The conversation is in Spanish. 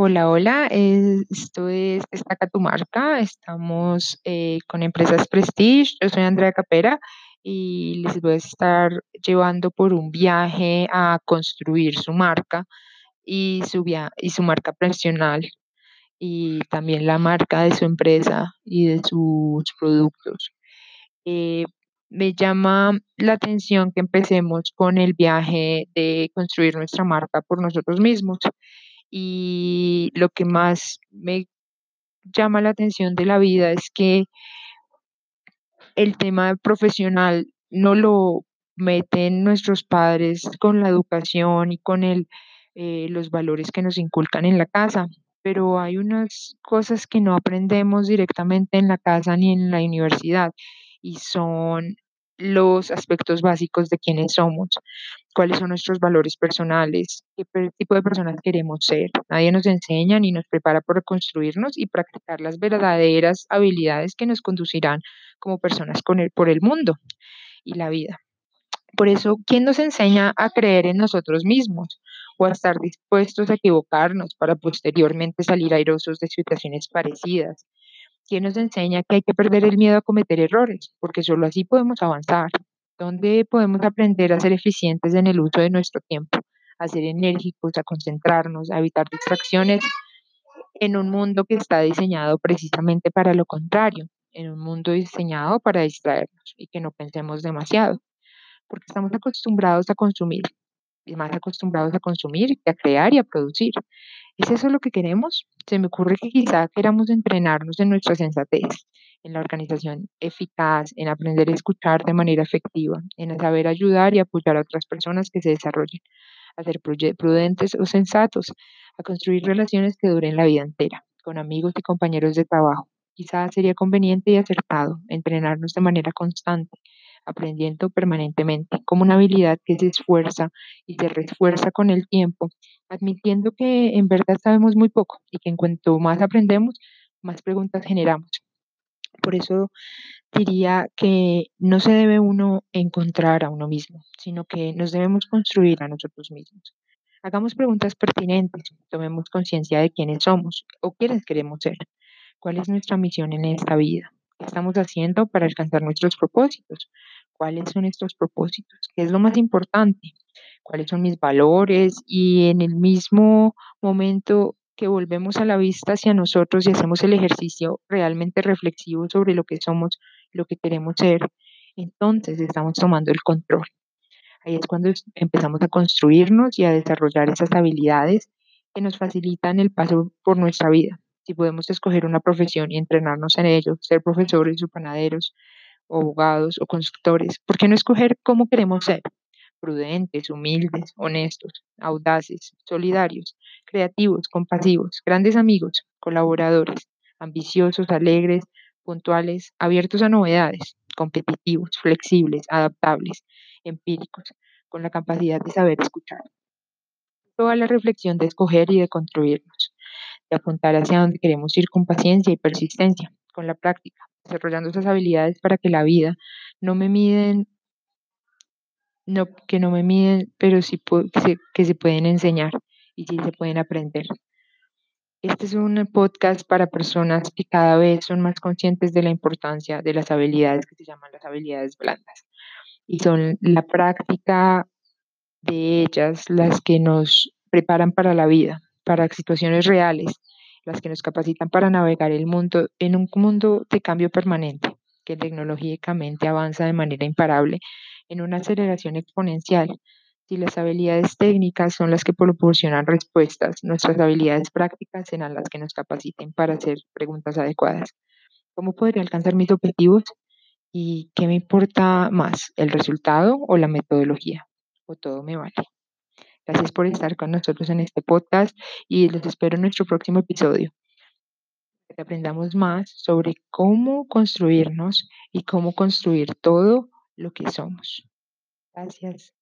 Hola, hola, eh, esto es Destaca tu marca. Estamos eh, con Empresas Prestige. Yo soy Andrea Capera y les voy a estar llevando por un viaje a construir su marca y su, via- y su marca personal y también la marca de su empresa y de sus productos. Eh, me llama la atención que empecemos con el viaje de construir nuestra marca por nosotros mismos. Y lo que más me llama la atención de la vida es que el tema profesional no lo meten nuestros padres con la educación y con el, eh, los valores que nos inculcan en la casa, pero hay unas cosas que no aprendemos directamente en la casa ni en la universidad y son los aspectos básicos de quiénes somos cuáles son nuestros valores personales, qué tipo de personas queremos ser. Nadie nos enseña ni nos prepara para construirnos y practicar las verdaderas habilidades que nos conducirán como personas con el, por el mundo y la vida. Por eso, ¿quién nos enseña a creer en nosotros mismos o a estar dispuestos a equivocarnos para posteriormente salir airosos de situaciones parecidas? ¿Quién nos enseña que hay que perder el miedo a cometer errores? Porque solo así podemos avanzar. ¿Dónde podemos aprender a ser eficientes en el uso de nuestro tiempo? A ser enérgicos, a concentrarnos, a evitar distracciones en un mundo que está diseñado precisamente para lo contrario, en un mundo diseñado para distraernos y que no pensemos demasiado, porque estamos acostumbrados a consumir, y más acostumbrados a consumir que a crear y a producir. ¿Es eso lo que queremos? Se me ocurre que quizá queramos entrenarnos en nuestra sensatez, en la organización eficaz, en aprender a escuchar de manera efectiva, en saber ayudar y apoyar a otras personas que se desarrollen, a ser prudentes o sensatos, a construir relaciones que duren la vida entera, con amigos y compañeros de trabajo. Quizá sería conveniente y acertado entrenarnos de manera constante, aprendiendo permanentemente, como una habilidad que se esfuerza y se refuerza con el tiempo admitiendo que en verdad sabemos muy poco y que en cuanto más aprendemos, más preguntas generamos. Por eso diría que no se debe uno encontrar a uno mismo, sino que nos debemos construir a nosotros mismos. Hagamos preguntas pertinentes, tomemos conciencia de quiénes somos o quiénes queremos ser, cuál es nuestra misión en esta vida, qué estamos haciendo para alcanzar nuestros propósitos, cuáles son estos propósitos, qué es lo más importante, cuáles son mis valores y en el mismo momento que volvemos a la vista hacia nosotros y hacemos el ejercicio realmente reflexivo sobre lo que somos, lo que queremos ser, entonces estamos tomando el control. Ahí es cuando empezamos a construirnos y a desarrollar esas habilidades que nos facilitan el paso por nuestra vida. Si podemos escoger una profesión y entrenarnos en ello, ser profesores o panaderos, abogados o constructores, ¿por qué no escoger cómo queremos ser? Prudentes, humildes, honestos, audaces, solidarios, creativos, compasivos, grandes amigos, colaboradores, ambiciosos, alegres, puntuales, abiertos a novedades, competitivos, flexibles, adaptables, empíricos, con la capacidad de saber escuchar. Toda la reflexión de escoger y de construirnos, de apuntar hacia donde queremos ir con paciencia y persistencia, con la práctica, desarrollando esas habilidades para que la vida no me miden, no, que no me miden, pero sí que se, que se pueden enseñar y sí se pueden aprender. Este es un podcast para personas que cada vez son más conscientes de la importancia de las habilidades que se llaman las habilidades blandas y son la práctica de ellas las que nos preparan para la vida, para situaciones reales, las que nos capacitan para navegar el mundo en un mundo de cambio permanente, que tecnológicamente avanza de manera imparable en una aceleración exponencial. Si las habilidades técnicas son las que proporcionan respuestas, nuestras habilidades prácticas serán las que nos capaciten para hacer preguntas adecuadas. ¿Cómo podría alcanzar mis objetivos? ¿Y qué me importa más, el resultado o la metodología? ¿O todo me vale? Gracias por estar con nosotros en este podcast y los espero en nuestro próximo episodio, que aprendamos más sobre cómo construirnos y cómo construir todo lo que somos. Gracias.